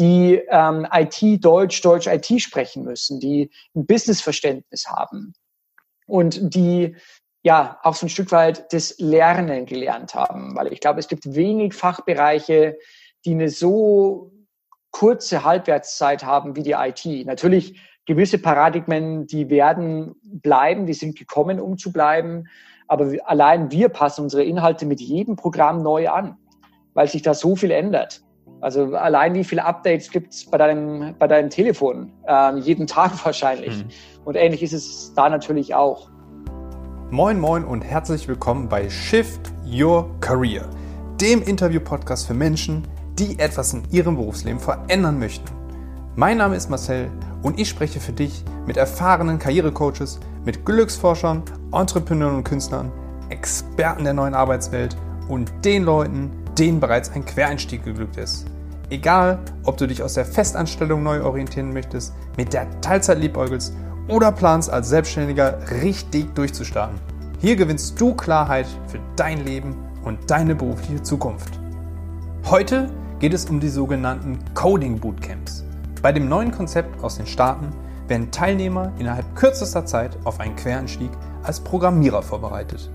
die ähm, IT Deutsch, Deutsch IT sprechen müssen, die ein Businessverständnis haben und die ja auch so ein Stück weit das Lernen gelernt haben, weil ich glaube, es gibt wenig Fachbereiche, die eine so kurze Halbwertszeit haben wie die IT. Natürlich gewisse Paradigmen, die werden bleiben, die sind gekommen, um zu bleiben. Aber allein wir passen unsere Inhalte mit jedem Programm neu an, weil sich da so viel ändert. Also allein wie viele Updates gibt es bei deinem, bei deinem Telefon? Äh, jeden Tag wahrscheinlich. Mhm. Und ähnlich ist es da natürlich auch. Moin, moin und herzlich willkommen bei Shift Your Career, dem Interview-Podcast für Menschen, die etwas in ihrem Berufsleben verändern möchten. Mein Name ist Marcel und ich spreche für dich mit erfahrenen Karrierecoaches, mit Glücksforschern, Entrepreneuren und Künstlern, Experten der neuen Arbeitswelt und den Leuten, denen bereits ein Quereinstieg geglückt ist. Egal, ob du dich aus der Festanstellung neu orientieren möchtest, mit der Teilzeit liebäugelst oder planst als Selbstständiger richtig durchzustarten. Hier gewinnst du Klarheit für dein Leben und deine berufliche Zukunft. Heute geht es um die sogenannten Coding Bootcamps. Bei dem neuen Konzept aus den Staaten werden Teilnehmer innerhalb kürzester Zeit auf einen Quereinstieg als Programmierer vorbereitet.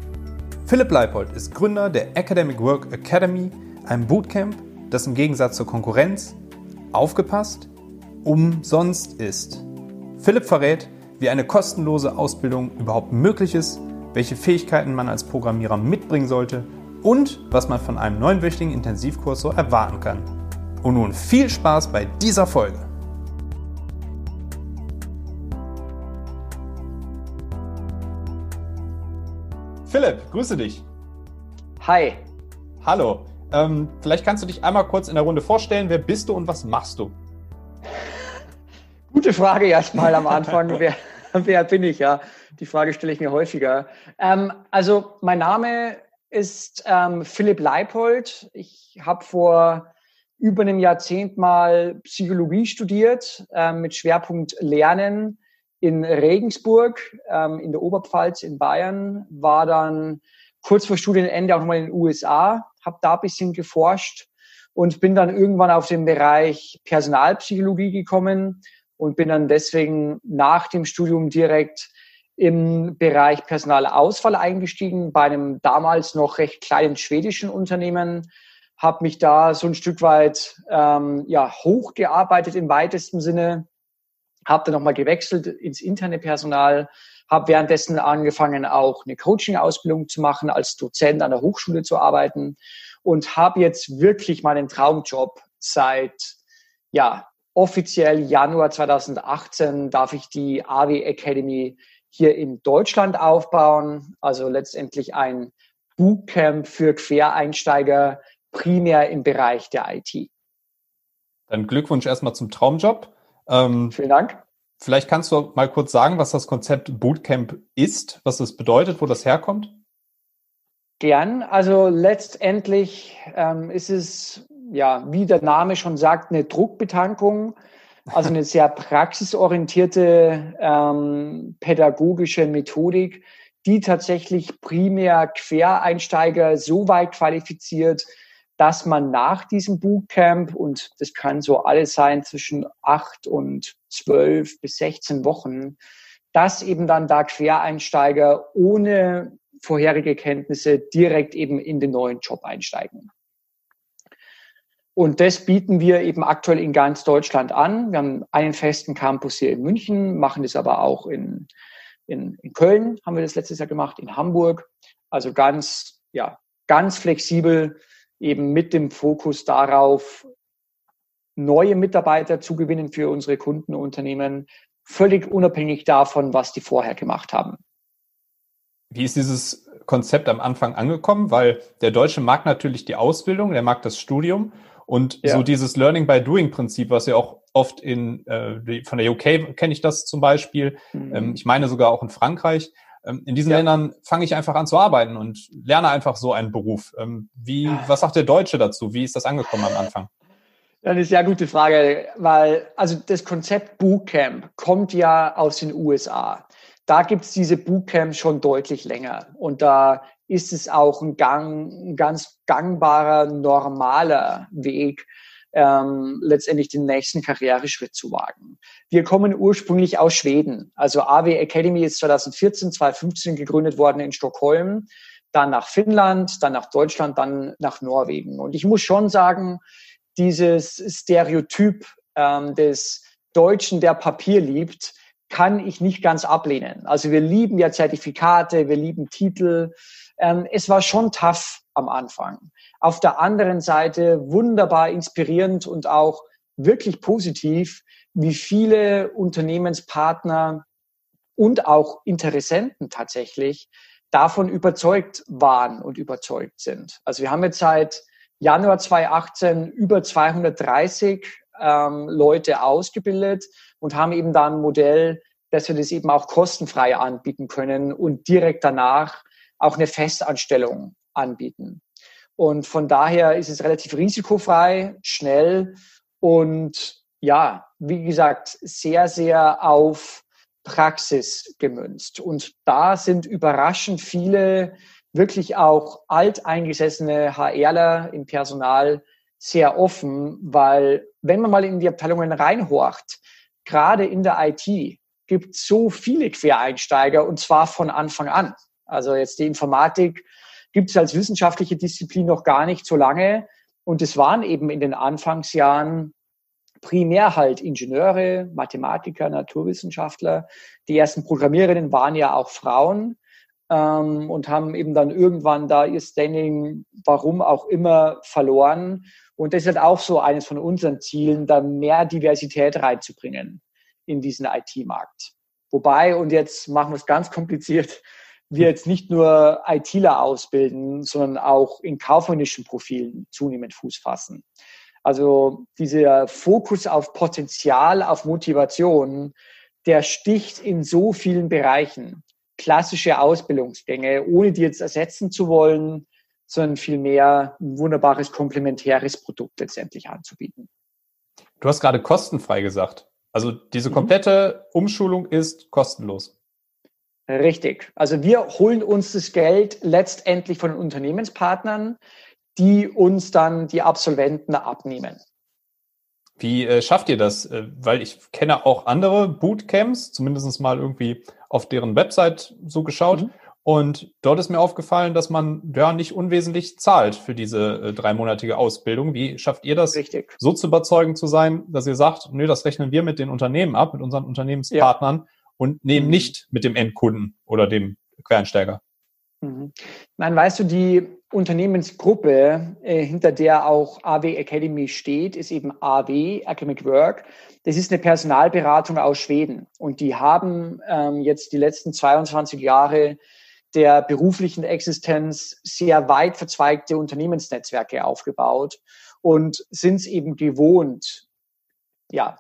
Philipp Leipold ist Gründer der Academic Work Academy, einem Bootcamp, das im Gegensatz zur Konkurrenz aufgepasst umsonst ist. Philipp verrät, wie eine kostenlose Ausbildung überhaupt möglich ist, welche Fähigkeiten man als Programmierer mitbringen sollte und was man von einem neunwöchigen Intensivkurs so erwarten kann. Und nun viel Spaß bei dieser Folge. Philipp, grüße dich. Hi. Hallo. Ähm, vielleicht kannst du dich einmal kurz in der Runde vorstellen. Wer bist du und was machst du? Gute Frage erstmal am Anfang. wer, wer bin ich? Ja, die Frage stelle ich mir häufiger. Ähm, also mein Name ist ähm, Philipp Leipold. Ich habe vor über einem Jahrzehnt mal Psychologie studiert äh, mit Schwerpunkt Lernen in Regensburg ähm, in der Oberpfalz in Bayern, war dann kurz vor Studienende auch nochmal in den USA, habe da ein bisschen geforscht und bin dann irgendwann auf den Bereich Personalpsychologie gekommen und bin dann deswegen nach dem Studium direkt im Bereich Personalausfall eingestiegen bei einem damals noch recht kleinen schwedischen Unternehmen, habe mich da so ein Stück weit ähm, ja hochgearbeitet im weitesten Sinne, habe dann nochmal gewechselt ins interne Personal, habe währenddessen angefangen auch eine Coaching-Ausbildung zu machen, als Dozent an der Hochschule zu arbeiten und habe jetzt wirklich meinen Traumjob seit ja offiziell Januar 2018 darf ich die AW Academy hier in Deutschland aufbauen. Also letztendlich ein Bootcamp für Quereinsteiger, primär im Bereich der IT. Dann Glückwunsch erstmal zum Traumjob. Ähm, Vielen Dank. Vielleicht kannst du mal kurz sagen, was das Konzept Bootcamp ist, was das bedeutet, wo das herkommt? Gern. Also letztendlich ähm, ist es, ja, wie der Name schon sagt, eine Druckbetankung also eine sehr praxisorientierte ähm, pädagogische Methodik, die tatsächlich primär Quereinsteiger so weit qualifiziert, dass man nach diesem Bootcamp, und das kann so alles sein zwischen acht und zwölf bis 16 Wochen, dass eben dann da Quereinsteiger ohne vorherige Kenntnisse direkt eben in den neuen Job einsteigen. Und das bieten wir eben aktuell in ganz Deutschland an. Wir haben einen festen Campus hier in München, machen das aber auch in, in, in Köln, haben wir das letztes Jahr gemacht, in Hamburg. Also ganz, ja, ganz flexibel, eben mit dem Fokus darauf, neue Mitarbeiter zu gewinnen für unsere Kundenunternehmen, völlig unabhängig davon, was die vorher gemacht haben. Wie ist dieses Konzept am Anfang angekommen? Weil der Deutsche mag natürlich die Ausbildung, der mag das Studium und ja. so dieses Learning by Doing Prinzip, was ja auch oft in äh, von der UK kenne ich das zum Beispiel. Mhm. Ähm, ich meine sogar auch in Frankreich. Ähm, in diesen ja. Ländern fange ich einfach an zu arbeiten und lerne einfach so einen Beruf. Ähm, wie, was sagt der Deutsche dazu? Wie ist das angekommen am Anfang? Ja, eine sehr gute Frage, weil also das Konzept Bootcamp kommt ja aus den USA. Da gibt's diese Bootcamps schon deutlich länger. Und da ist es auch ein, Gang, ein ganz gangbarer, normaler Weg, ähm, letztendlich den nächsten Karriereschritt zu wagen. Wir kommen ursprünglich aus Schweden. Also AW Academy ist 2014, 2015 gegründet worden in Stockholm, dann nach Finnland, dann nach Deutschland, dann nach Norwegen. Und ich muss schon sagen, dieses Stereotyp ähm, des Deutschen, der Papier liebt, kann ich nicht ganz ablehnen. Also wir lieben ja Zertifikate, wir lieben Titel. Ähm, es war schon tough am Anfang. Auf der anderen Seite wunderbar inspirierend und auch wirklich positiv, wie viele Unternehmenspartner und auch Interessenten tatsächlich davon überzeugt waren und überzeugt sind. Also wir haben jetzt seit Januar 2018 über 230 ähm, Leute ausgebildet und haben eben da ein Modell, dass wir das eben auch kostenfrei anbieten können und direkt danach auch eine Festanstellung anbieten. Und von daher ist es relativ risikofrei, schnell und ja, wie gesagt, sehr, sehr auf Praxis gemünzt. Und da sind überraschend viele wirklich auch alteingesessene HRler im Personal sehr offen, weil wenn man mal in die Abteilungen reinhorcht, gerade in der IT gibt so viele Quereinsteiger und zwar von Anfang an. Also jetzt die Informatik gibt es als wissenschaftliche Disziplin noch gar nicht so lange. Und es waren eben in den Anfangsjahren primär halt Ingenieure, Mathematiker, Naturwissenschaftler. Die ersten Programmiererinnen waren ja auch Frauen ähm, und haben eben dann irgendwann da ihr Standing, warum auch immer, verloren. Und das ist halt auch so eines von unseren Zielen, da mehr Diversität reinzubringen in diesen IT-Markt. Wobei, und jetzt machen wir es ganz kompliziert, wir jetzt nicht nur ITler ausbilden, sondern auch in kaufmännischen Profilen zunehmend Fuß fassen. Also dieser Fokus auf Potenzial, auf Motivation, der sticht in so vielen Bereichen. Klassische Ausbildungsgänge, ohne die jetzt ersetzen zu wollen, sondern vielmehr ein wunderbares komplementäres Produkt letztendlich anzubieten. Du hast gerade kostenfrei gesagt. Also diese mhm. komplette Umschulung ist kostenlos. Richtig. Also wir holen uns das Geld letztendlich von den Unternehmenspartnern, die uns dann die Absolventen abnehmen. Wie äh, schafft ihr das? Äh, weil ich kenne auch andere Bootcamps, zumindest mal irgendwie auf deren Website so geschaut. Mhm. Und dort ist mir aufgefallen, dass man ja nicht unwesentlich zahlt für diese äh, dreimonatige Ausbildung. Wie schafft ihr das, Richtig. so zu überzeugen zu sein, dass ihr sagt, nö, das rechnen wir mit den Unternehmen ab, mit unseren Unternehmenspartnern ja. Und nehmen mhm. nicht mit dem Endkunden oder dem Quereinsteiger? Mhm. Nein, weißt du, die Unternehmensgruppe, äh, hinter der auch AW Academy steht, ist eben AW, Academic Work. Das ist eine Personalberatung aus Schweden. Und die haben ähm, jetzt die letzten 22 Jahre der beruflichen Existenz sehr weit verzweigte Unternehmensnetzwerke aufgebaut und sind es eben gewohnt, ja,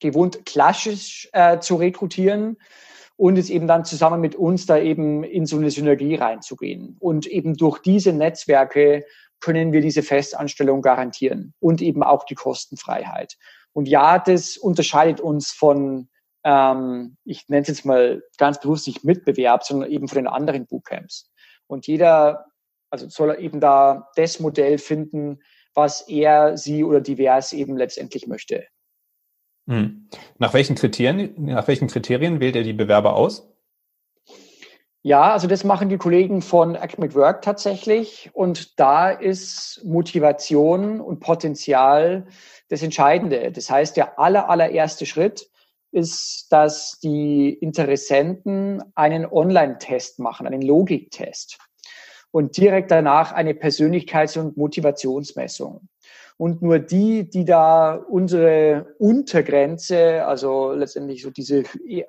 gewohnt klassisch äh, zu rekrutieren und es eben dann zusammen mit uns da eben in so eine Synergie reinzugehen. Und eben durch diese Netzwerke können wir diese Festanstellung garantieren und eben auch die Kostenfreiheit. Und ja, das unterscheidet uns von ähm, ich nenne es jetzt mal ganz bewusst nicht Mitbewerb, sondern eben von den anderen Bootcamps. Und jeder, also soll eben da das Modell finden, was er, sie oder divers eben letztendlich möchte. Hm. Nach welchen Kriterien, nach welchen Kriterien wählt er die Bewerber aus? Ja, also das machen die Kollegen von Academic Work tatsächlich. Und da ist Motivation und Potenzial das Entscheidende. Das heißt, der aller, allererste Schritt ist, dass die Interessenten einen Online-Test machen, einen Logiktest und direkt danach eine Persönlichkeits- und Motivationsmessung. Und nur die, die da unsere Untergrenze, also letztendlich so diese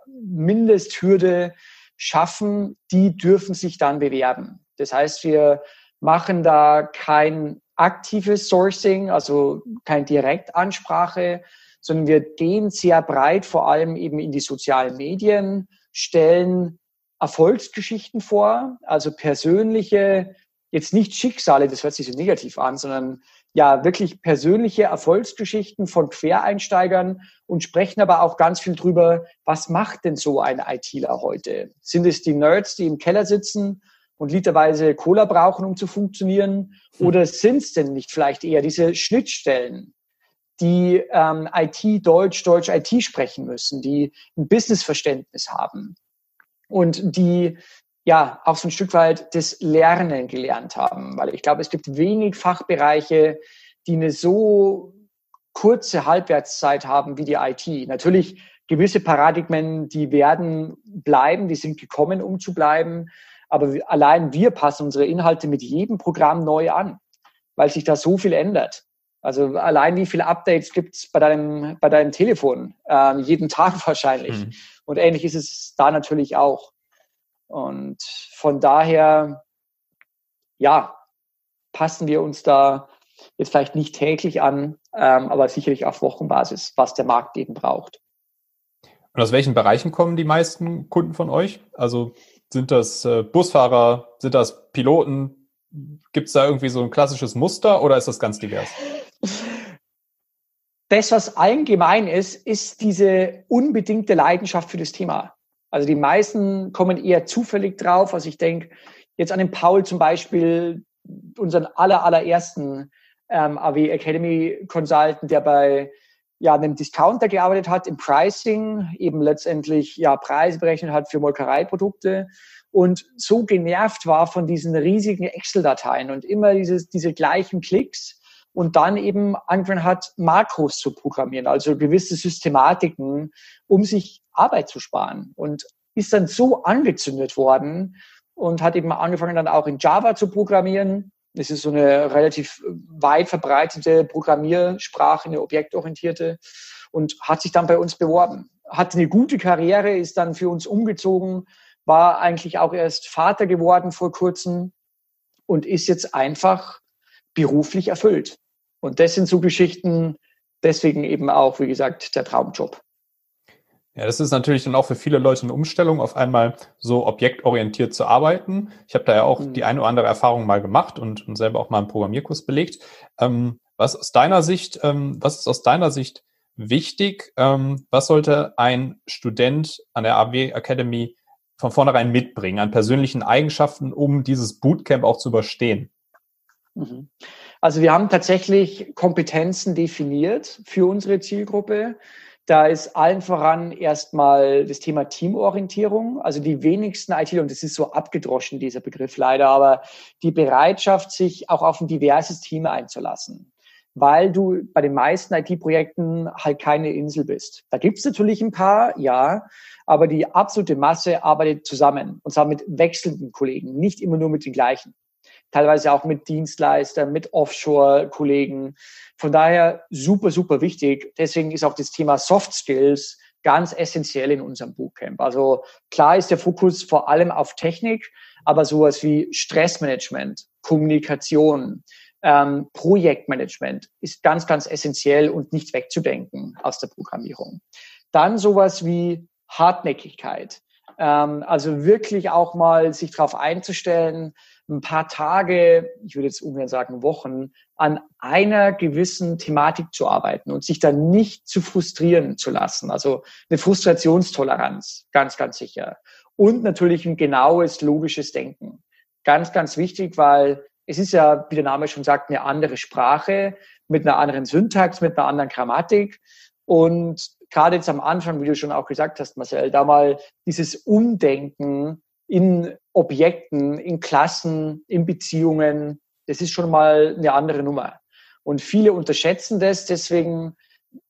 Mindesthürde schaffen, die dürfen sich dann bewerben. Das heißt, wir machen da kein aktives Sourcing, also keine Direktansprache, sondern wir gehen sehr breit, vor allem eben in die sozialen Medien, stellen Erfolgsgeschichten vor, also persönliche, jetzt nicht Schicksale, das hört sich so negativ an, sondern ja wirklich persönliche Erfolgsgeschichten von Quereinsteigern und sprechen aber auch ganz viel drüber, was macht denn so ein ITler heute? Sind es die Nerds, die im Keller sitzen und literweise Cola brauchen, um zu funktionieren? Hm. Oder sind es denn nicht vielleicht eher diese Schnittstellen, die ähm, IT Deutsch, Deutsch IT sprechen müssen, die ein Businessverständnis haben und die ja auch so ein Stück weit das Lernen gelernt haben, weil ich glaube, es gibt wenig Fachbereiche, die eine so kurze Halbwertszeit haben wie die IT. Natürlich gewisse Paradigmen, die werden bleiben, die sind gekommen, um zu bleiben. Aber allein wir passen unsere Inhalte mit jedem Programm neu an, weil sich da so viel ändert. Also allein wie viele Updates gibt es bei deinem, bei deinem Telefon? Ähm, jeden Tag wahrscheinlich. Mhm. Und ähnlich ist es da natürlich auch. Und von daher, ja, passen wir uns da jetzt vielleicht nicht täglich an, ähm, aber sicherlich auf Wochenbasis, was der Markt eben braucht. Und aus welchen Bereichen kommen die meisten Kunden von euch? Also sind das äh, Busfahrer, sind das Piloten? Gibt es da irgendwie so ein klassisches Muster oder ist das ganz divers? Das, was allgemein ist, ist diese unbedingte Leidenschaft für das Thema. Also die meisten kommen eher zufällig drauf. Also ich denke jetzt an den Paul zum Beispiel, unseren aller, allerersten ähm, AW Academy Consultant, der bei ja, einem Discounter gearbeitet hat im Pricing, eben letztendlich ja Preise berechnet hat für Molkereiprodukte und so genervt war von diesen riesigen Excel-Dateien und immer dieses, diese gleichen Klicks und dann eben angefangen hat, Makros zu programmieren, also gewisse Systematiken, um sich Arbeit zu sparen und ist dann so angezündet worden und hat eben angefangen dann auch in Java zu programmieren es ist so eine relativ weit verbreitete Programmiersprache, eine objektorientierte und hat sich dann bei uns beworben. Hat eine gute Karriere, ist dann für uns umgezogen, war eigentlich auch erst Vater geworden vor kurzem und ist jetzt einfach beruflich erfüllt. Und das sind so Geschichten, deswegen eben auch, wie gesagt, der Traumjob. Ja, das ist natürlich dann auch für viele Leute eine Umstellung, auf einmal so objektorientiert zu arbeiten. Ich habe da ja auch mhm. die eine oder andere Erfahrung mal gemacht und, und selber auch mal einen Programmierkurs belegt. Ähm, was aus deiner Sicht, ähm, was ist aus deiner Sicht wichtig? Ähm, was sollte ein Student an der AW Academy von vornherein mitbringen an persönlichen Eigenschaften, um dieses Bootcamp auch zu überstehen? Mhm. Also wir haben tatsächlich Kompetenzen definiert für unsere Zielgruppe. Da ist allen voran erstmal das Thema Teamorientierung. Also die wenigsten IT, und das ist so abgedroschen, dieser Begriff leider, aber die Bereitschaft, sich auch auf ein diverses Team einzulassen. Weil du bei den meisten IT-Projekten halt keine Insel bist. Da gibt's natürlich ein paar, ja, aber die absolute Masse arbeitet zusammen und zwar mit wechselnden Kollegen, nicht immer nur mit den gleichen teilweise auch mit Dienstleistern, mit Offshore-Kollegen. Von daher super, super wichtig. Deswegen ist auch das Thema Soft Skills ganz essentiell in unserem Bootcamp. Also klar ist der Fokus vor allem auf Technik, aber sowas wie Stressmanagement, Kommunikation, ähm, Projektmanagement ist ganz, ganz essentiell und nicht wegzudenken aus der Programmierung. Dann sowas wie Hartnäckigkeit. Ähm, also wirklich auch mal sich darauf einzustellen, ein paar Tage, ich würde jetzt ungern sagen Wochen, an einer gewissen Thematik zu arbeiten und sich dann nicht zu frustrieren zu lassen. Also eine Frustrationstoleranz, ganz, ganz sicher. Und natürlich ein genaues, logisches Denken. Ganz, ganz wichtig, weil es ist ja, wie der Name schon sagt, eine andere Sprache mit einer anderen Syntax, mit einer anderen Grammatik. Und gerade jetzt am Anfang, wie du schon auch gesagt hast, Marcel, da mal dieses Umdenken in Objekten, in Klassen, in Beziehungen, das ist schon mal eine andere Nummer. Und viele unterschätzen das, deswegen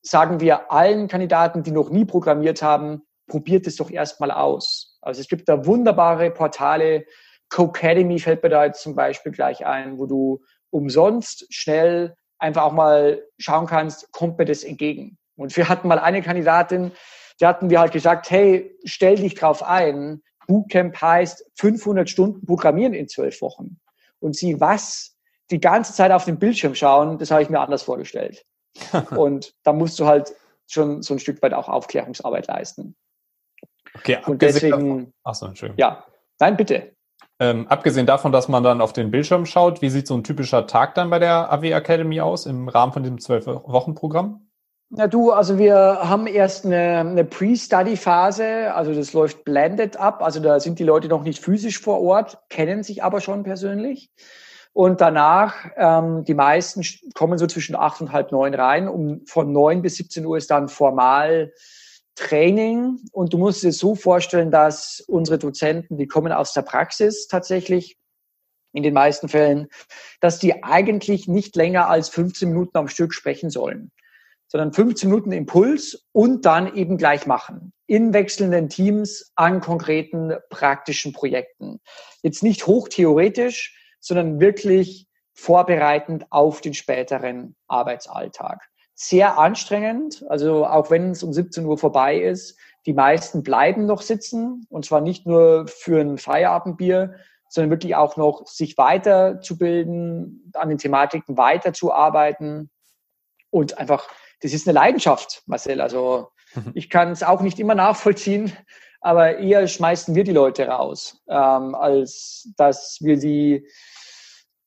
sagen wir allen Kandidaten, die noch nie programmiert haben, probiert es doch erstmal aus. Also es gibt da wunderbare Portale, Codecademy fällt mir da jetzt zum Beispiel gleich ein, wo du umsonst schnell einfach auch mal schauen kannst, kommt mir das entgegen. Und wir hatten mal eine Kandidatin, die hatten wir halt gesagt, hey, stell dich drauf ein, Bootcamp heißt 500 Stunden Programmieren in zwölf Wochen. Und sie was? Die ganze Zeit auf den Bildschirm schauen, das habe ich mir anders vorgestellt. und da musst du halt schon so ein Stück weit auch Aufklärungsarbeit leisten. Okay, und deswegen. Achso, Entschuldigung. Ja, nein, bitte. Ähm, abgesehen davon, dass man dann auf den Bildschirm schaut, wie sieht so ein typischer Tag dann bei der AW Academy aus im Rahmen von diesem zwölf-Wochen-Programm? Na du, also wir haben erst eine, eine Pre-Study-Phase, also das läuft blended ab, also da sind die Leute noch nicht physisch vor Ort, kennen sich aber schon persönlich. Und danach, ähm, die meisten kommen so zwischen acht und halb neun rein. Um, von neun bis 17 Uhr ist dann formal Training. Und du musst dir so vorstellen, dass unsere Dozenten, die kommen aus der Praxis tatsächlich, in den meisten Fällen, dass die eigentlich nicht länger als 15 Minuten am Stück sprechen sollen, sondern 15 Minuten Impuls und dann eben gleich machen. In wechselnden Teams an konkreten praktischen Projekten. Jetzt nicht hochtheoretisch, sondern wirklich vorbereitend auf den späteren Arbeitsalltag. Sehr anstrengend, also auch wenn es um 17 Uhr vorbei ist, die meisten bleiben noch sitzen und zwar nicht nur für ein Feierabendbier, sondern wirklich auch noch sich weiterzubilden, an den Thematiken weiterzuarbeiten und einfach, das ist eine Leidenschaft, Marcel. Also mhm. ich kann es auch nicht immer nachvollziehen, aber eher schmeißen wir die Leute raus, ähm, als dass wir sie,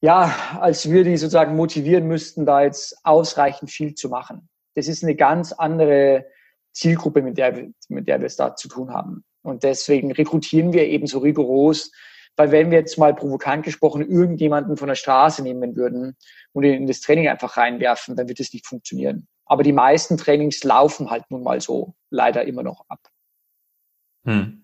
ja, als wir die sozusagen motivieren müssten, da jetzt ausreichend viel zu machen. Das ist eine ganz andere Zielgruppe, mit der, wir, mit der wir es da zu tun haben. Und deswegen rekrutieren wir eben so rigoros weil wenn wir jetzt mal provokant gesprochen irgendjemanden von der Straße nehmen würden und ihn in das Training einfach reinwerfen, dann wird es nicht funktionieren. Aber die meisten Trainings laufen halt nun mal so leider immer noch ab. Hm.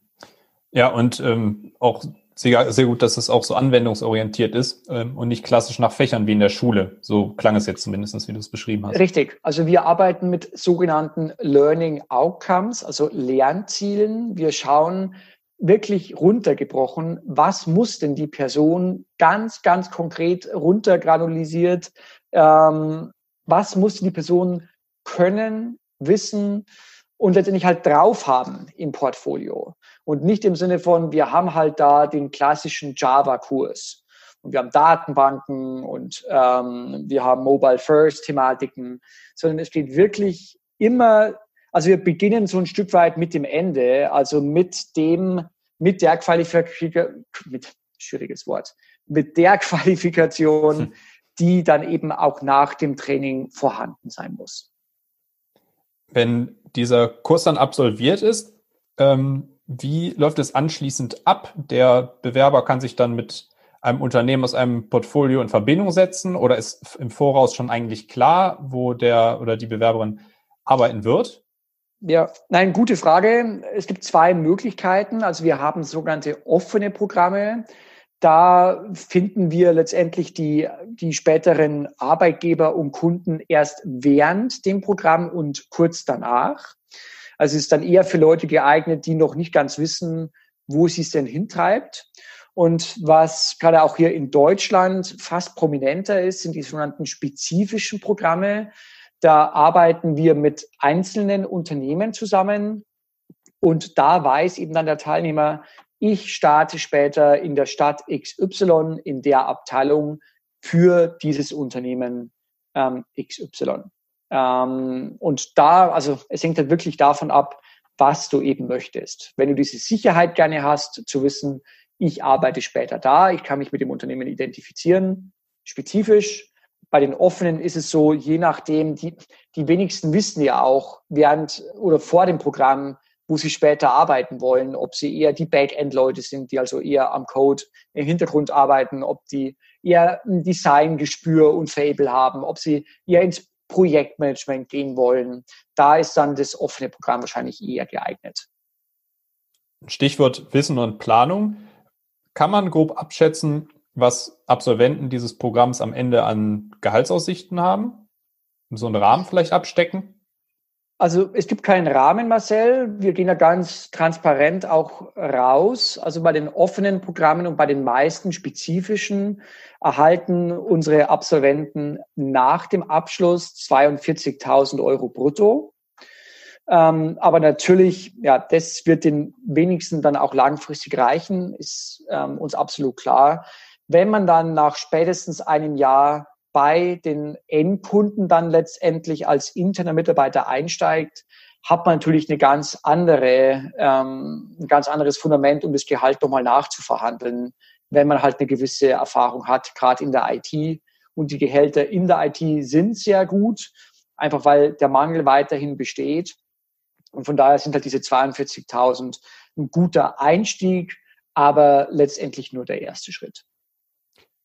Ja, und ähm, auch sehr, sehr gut, dass es auch so anwendungsorientiert ist ähm, und nicht klassisch nach Fächern wie in der Schule. So klang es jetzt zumindest, wie du es beschrieben hast. Richtig. Also wir arbeiten mit sogenannten Learning Outcomes, also Lernzielen. Wir schauen, wirklich runtergebrochen, was muss denn die Person ganz, ganz konkret runtergranulisiert, ähm, was muss die Person können, wissen und letztendlich halt drauf haben im Portfolio. Und nicht im Sinne von, wir haben halt da den klassischen Java-Kurs. Und wir haben Datenbanken und ähm, wir haben Mobile First-Thematiken, sondern es steht wirklich immer also wir beginnen so ein Stück weit mit dem Ende, also mit dem, mit der Qualifikation, mit, schwieriges Wort, mit der Qualifikation, hm. die dann eben auch nach dem Training vorhanden sein muss. Wenn dieser Kurs dann absolviert ist, ähm, wie läuft es anschließend ab? Der Bewerber kann sich dann mit einem Unternehmen aus einem Portfolio in Verbindung setzen oder ist im Voraus schon eigentlich klar, wo der oder die Bewerberin arbeiten wird? Ja, nein, gute Frage. Es gibt zwei Möglichkeiten. Also wir haben sogenannte offene Programme. Da finden wir letztendlich die, die späteren Arbeitgeber und Kunden erst während dem Programm und kurz danach. Also es ist dann eher für Leute geeignet, die noch nicht ganz wissen, wo sie es denn hintreibt. Und was gerade auch hier in Deutschland fast prominenter ist, sind die sogenannten spezifischen Programme. Da arbeiten wir mit einzelnen Unternehmen zusammen und da weiß eben dann der Teilnehmer, ich starte später in der Stadt XY in der Abteilung für dieses Unternehmen ähm, XY. Ähm, und da, also es hängt halt wirklich davon ab, was du eben möchtest. Wenn du diese Sicherheit gerne hast, zu wissen, ich arbeite später da, ich kann mich mit dem Unternehmen identifizieren, spezifisch, bei den offenen ist es so, je nachdem, die, die wenigsten wissen ja auch während oder vor dem Programm, wo sie später arbeiten wollen, ob sie eher die Backend-Leute sind, die also eher am Code im Hintergrund arbeiten, ob die eher ein Designgespür und Fable haben, ob sie eher ins Projektmanagement gehen wollen. Da ist dann das offene Programm wahrscheinlich eher geeignet. Stichwort Wissen und Planung. Kann man grob abschätzen, was Absolventen dieses Programms am Ende an Gehaltsaussichten haben? So einen Rahmen vielleicht abstecken? Also es gibt keinen Rahmen, Marcel. Wir gehen ja ganz transparent auch raus. Also bei den offenen Programmen und bei den meisten spezifischen erhalten unsere Absolventen nach dem Abschluss 42.000 Euro brutto. Ähm, aber natürlich, ja, das wird den wenigsten dann auch langfristig reichen, ist ähm, uns absolut klar wenn man dann nach spätestens einem Jahr bei den Endkunden dann letztendlich als interner Mitarbeiter einsteigt, hat man natürlich eine ganz andere, ähm, ein ganz anderes Fundament, um das Gehalt nochmal nachzuverhandeln, wenn man halt eine gewisse Erfahrung hat, gerade in der IT. Und die Gehälter in der IT sind sehr gut, einfach weil der Mangel weiterhin besteht. Und von daher sind halt diese 42.000 ein guter Einstieg, aber letztendlich nur der erste Schritt.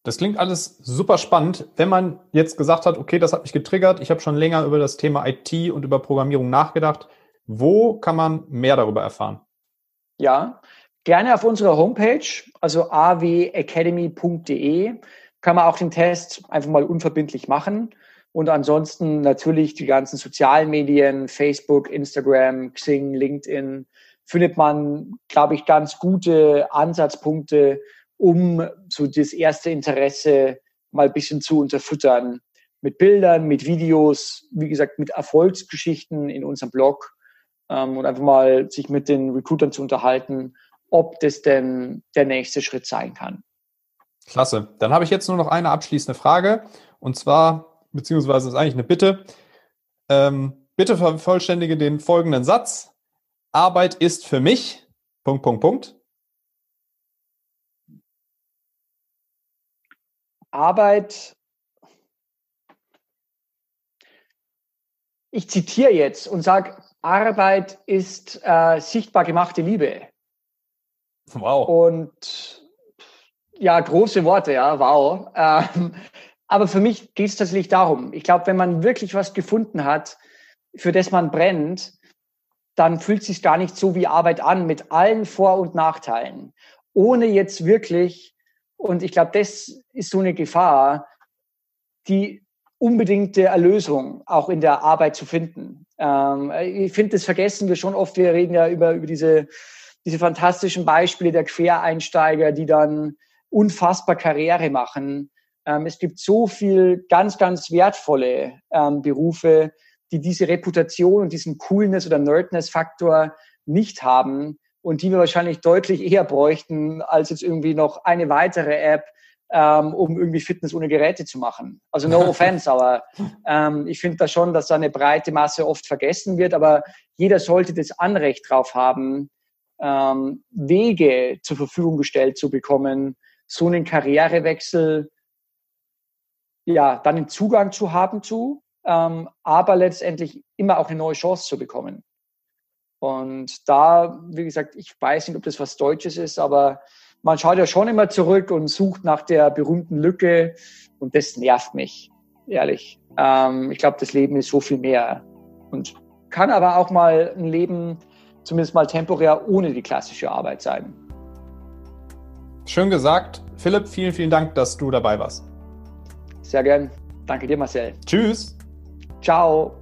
Das klingt alles super spannend. Wenn man jetzt gesagt hat, okay, das hat mich getriggert, ich habe schon länger über das Thema IT und über Programmierung nachgedacht, wo kann man mehr darüber erfahren? Ja, gerne auf unserer Homepage, also awacademy.de, kann man auch den Test einfach mal unverbindlich machen. Und ansonsten natürlich die ganzen sozialen Medien, Facebook, Instagram, Xing, LinkedIn, findet man, glaube ich, ganz gute Ansatzpunkte, um so das erste Interesse mal ein bisschen zu unterfüttern. Mit Bildern, mit Videos, wie gesagt, mit Erfolgsgeschichten in unserem Blog ähm, und einfach mal sich mit den Recruitern zu unterhalten, ob das denn der nächste Schritt sein kann. Klasse. Dann habe ich jetzt nur noch eine abschließende Frage und zwar, beziehungsweise ist eigentlich eine Bitte. Ähm, bitte vervollständige den folgenden Satz. Arbeit ist für mich. Punkt, Punkt, Punkt. Arbeit, ich zitiere jetzt und sage, Arbeit ist äh, sichtbar gemachte Liebe. Wow. Und ja, große Worte, ja, wow. Ähm, aber für mich geht es tatsächlich darum. Ich glaube, wenn man wirklich was gefunden hat, für das man brennt, dann fühlt es sich gar nicht so wie Arbeit an, mit allen Vor- und Nachteilen. Ohne jetzt wirklich und ich glaube, das ist so eine Gefahr, die unbedingte Erlösung auch in der Arbeit zu finden. Ähm, ich finde, das vergessen wir schon oft. Wir reden ja über, über diese, diese fantastischen Beispiele der Quereinsteiger, die dann unfassbar Karriere machen. Ähm, es gibt so viel ganz, ganz wertvolle ähm, Berufe, die diese Reputation und diesen Coolness oder Nerdness-Faktor nicht haben und die wir wahrscheinlich deutlich eher bräuchten als jetzt irgendwie noch eine weitere App, ähm, um irgendwie Fitness ohne Geräte zu machen. Also no offense, aber ähm, ich finde da schon, dass da eine breite Masse oft vergessen wird, aber jeder sollte das Anrecht drauf haben, ähm, Wege zur Verfügung gestellt zu bekommen, so einen Karrierewechsel, ja, dann einen Zugang zu haben zu, ähm, aber letztendlich immer auch eine neue Chance zu bekommen. Und da, wie gesagt, ich weiß nicht, ob das was Deutsches ist, aber man schaut ja schon immer zurück und sucht nach der berühmten Lücke und das nervt mich, ehrlich. Ähm, ich glaube, das Leben ist so viel mehr und kann aber auch mal ein Leben, zumindest mal temporär, ohne die klassische Arbeit sein. Schön gesagt. Philipp, vielen, vielen Dank, dass du dabei warst. Sehr gern. Danke dir, Marcel. Tschüss. Ciao.